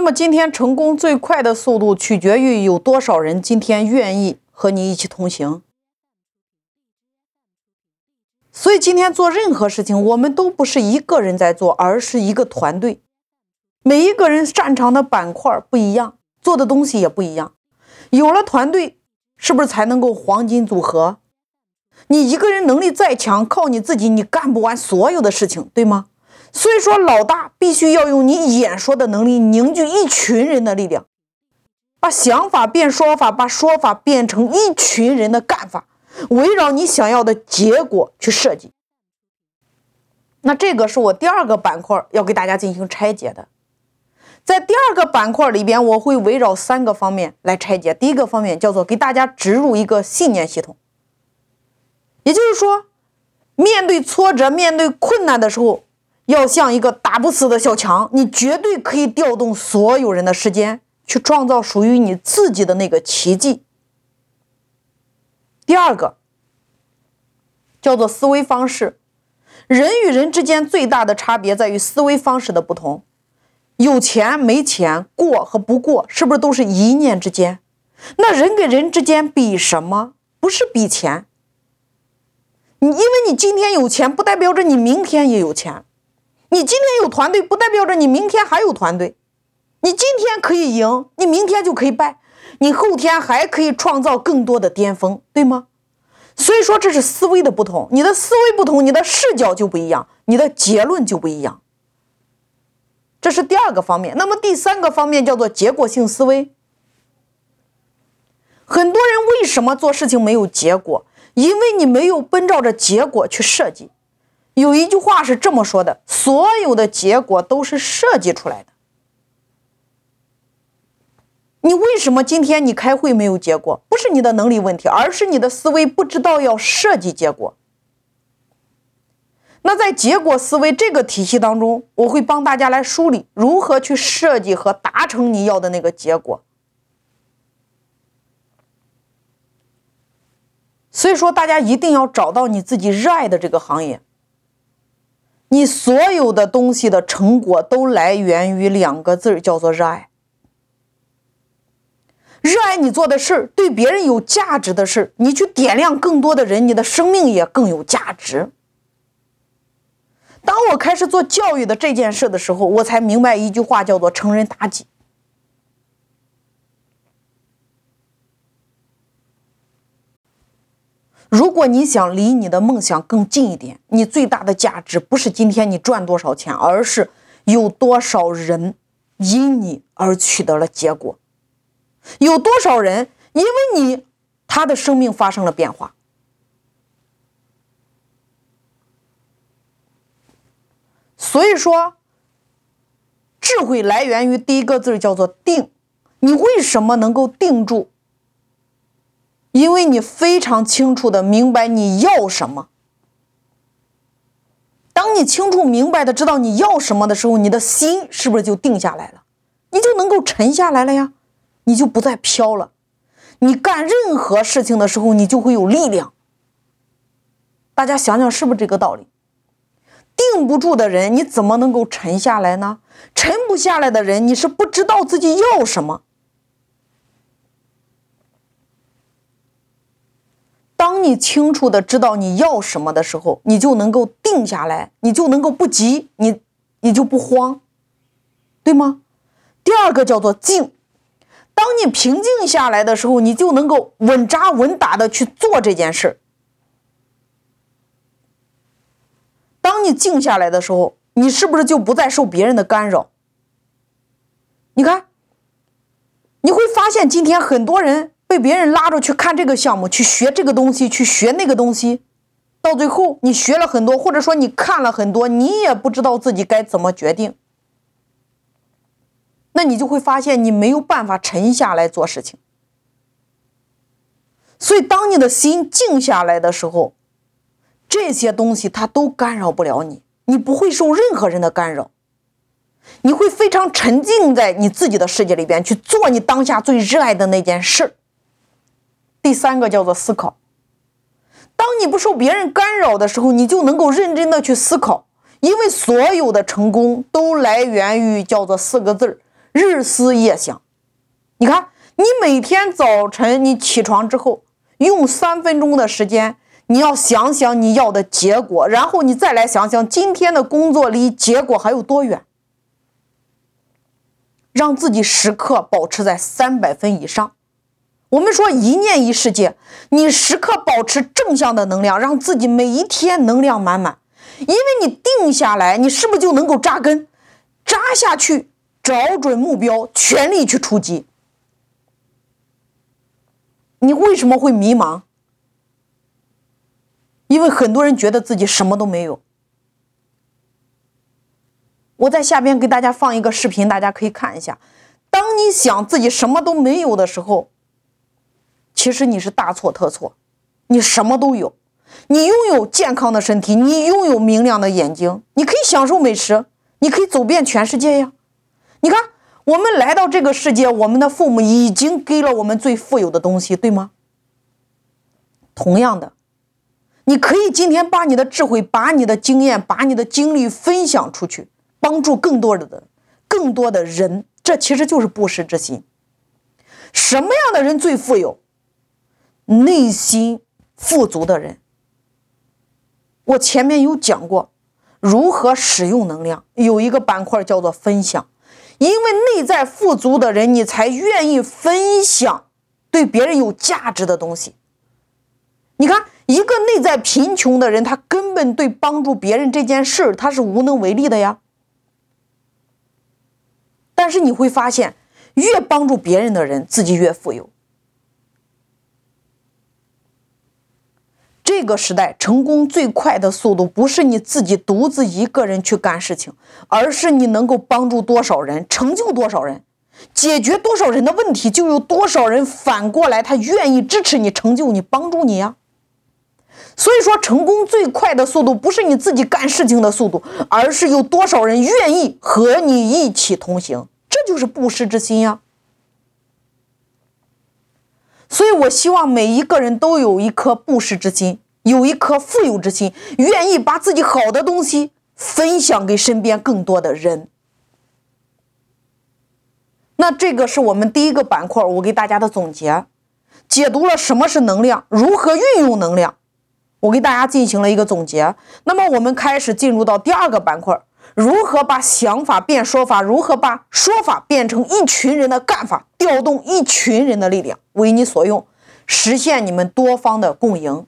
那么今天成功最快的速度，取决于有多少人今天愿意和你一起同行。所以今天做任何事情，我们都不是一个人在做，而是一个团队。每一个人擅长的板块不一样，做的东西也不一样。有了团队，是不是才能够黄金组合？你一个人能力再强，靠你自己，你干不完所有的事情，对吗？所以说，老大必须要用你演说的能力，凝聚一群人的力量，把想法变说法，把说法变成一群人的干法，围绕你想要的结果去设计。那这个是我第二个板块要给大家进行拆解的。在第二个板块里边，我会围绕三个方面来拆解。第一个方面叫做给大家植入一个信念系统，也就是说，面对挫折、面对困难的时候。要像一个打不死的小强，你绝对可以调动所有人的时间，去创造属于你自己的那个奇迹。第二个叫做思维方式，人与人之间最大的差别在于思维方式的不同。有钱没钱，过和不过，是不是都是一念之间？那人跟人之间比什么？不是比钱。你因为你今天有钱，不代表着你明天也有钱。你今天有团队，不代表着你明天还有团队。你今天可以赢，你明天就可以败，你后天还可以创造更多的巅峰，对吗？所以说这是思维的不同，你的思维不同，你的视角就不一样，你的结论就不一样。这是第二个方面。那么第三个方面叫做结果性思维。很多人为什么做事情没有结果？因为你没有奔照着结果去设计。有一句话是这么说的：所有的结果都是设计出来的。你为什么今天你开会没有结果？不是你的能力问题，而是你的思维不知道要设计结果。那在结果思维这个体系当中，我会帮大家来梳理如何去设计和达成你要的那个结果。所以说，大家一定要找到你自己热爱的这个行业。你所有的东西的成果都来源于两个字叫做热爱。热爱你做的事儿，对别人有价值的事儿，你去点亮更多的人，你的生命也更有价值。当我开始做教育的这件事的时候，我才明白一句话，叫做“成人达己”。如果你想离你的梦想更近一点，你最大的价值不是今天你赚多少钱，而是有多少人因你而取得了结果，有多少人因为你他的生命发生了变化。所以说，智慧来源于第一个字叫做定。你为什么能够定住？因为你非常清楚的明白你要什么。当你清楚明白的知道你要什么的时候，你的心是不是就定下来了？你就能够沉下来了呀，你就不再飘了。你干任何事情的时候，你就会有力量。大家想想，是不是这个道理？定不住的人，你怎么能够沉下来呢？沉不下来的人，你是不知道自己要什么。当你清楚的知道你要什么的时候，你就能够定下来，你就能够不急，你你就不慌，对吗？第二个叫做静，当你平静下来的时候，你就能够稳扎稳打的去做这件事。当你静下来的时候，你是不是就不再受别人的干扰？你看，你会发现今天很多人。被别人拉着去看这个项目，去学这个东西，去学那个东西，到最后你学了很多，或者说你看了很多，你也不知道自己该怎么决定。那你就会发现你没有办法沉下来做事情。所以，当你的心静下来的时候，这些东西它都干扰不了你，你不会受任何人的干扰。你会非常沉浸在你自己的世界里边去做你当下最热爱的那件事。第三个叫做思考。当你不受别人干扰的时候，你就能够认真的去思考，因为所有的成功都来源于叫做四个字儿：日思夜想。你看，你每天早晨你起床之后，用三分钟的时间，你要想想你要的结果，然后你再来想想今天的工作离结果还有多远，让自己时刻保持在三百分以上。我们说一念一世界，你时刻保持正向的能量，让自己每一天能量满满。因为你定下来，你是不是就能够扎根，扎下去，找准目标，全力去出击？你为什么会迷茫？因为很多人觉得自己什么都没有。我在下边给大家放一个视频，大家可以看一下。当你想自己什么都没有的时候。其实你是大错特错，你什么都有，你拥有健康的身体，你拥有明亮的眼睛，你可以享受美食，你可以走遍全世界呀。你看，我们来到这个世界，我们的父母已经给了我们最富有的东西，对吗？同样的，你可以今天把你的智慧、把你的经验、把你的经历分享出去，帮助更多的人、更多的人，这其实就是布施之心。什么样的人最富有？内心富足的人，我前面有讲过如何使用能量，有一个板块叫做分享，因为内在富足的人，你才愿意分享对别人有价值的东西。你看，一个内在贫穷的人，他根本对帮助别人这件事，他是无能为力的呀。但是你会发现，越帮助别人的人，自己越富有。这个时代成功最快的速度，不是你自己独自一个人去干事情，而是你能够帮助多少人，成就多少人，解决多少人的问题，就有多少人反过来他愿意支持你、成就你、帮助你呀。所以说，成功最快的速度，不是你自己干事情的速度，而是有多少人愿意和你一起同行，这就是布施之心呀。所以，我希望每一个人都有一颗布施之心，有一颗富有之心，愿意把自己好的东西分享给身边更多的人。那这个是我们第一个板块，我给大家的总结，解读了什么是能量，如何运用能量，我给大家进行了一个总结。那么，我们开始进入到第二个板块。如何把想法变说法？如何把说法变成一群人的干法？调动一群人的力量，为你所用，实现你们多方的共赢。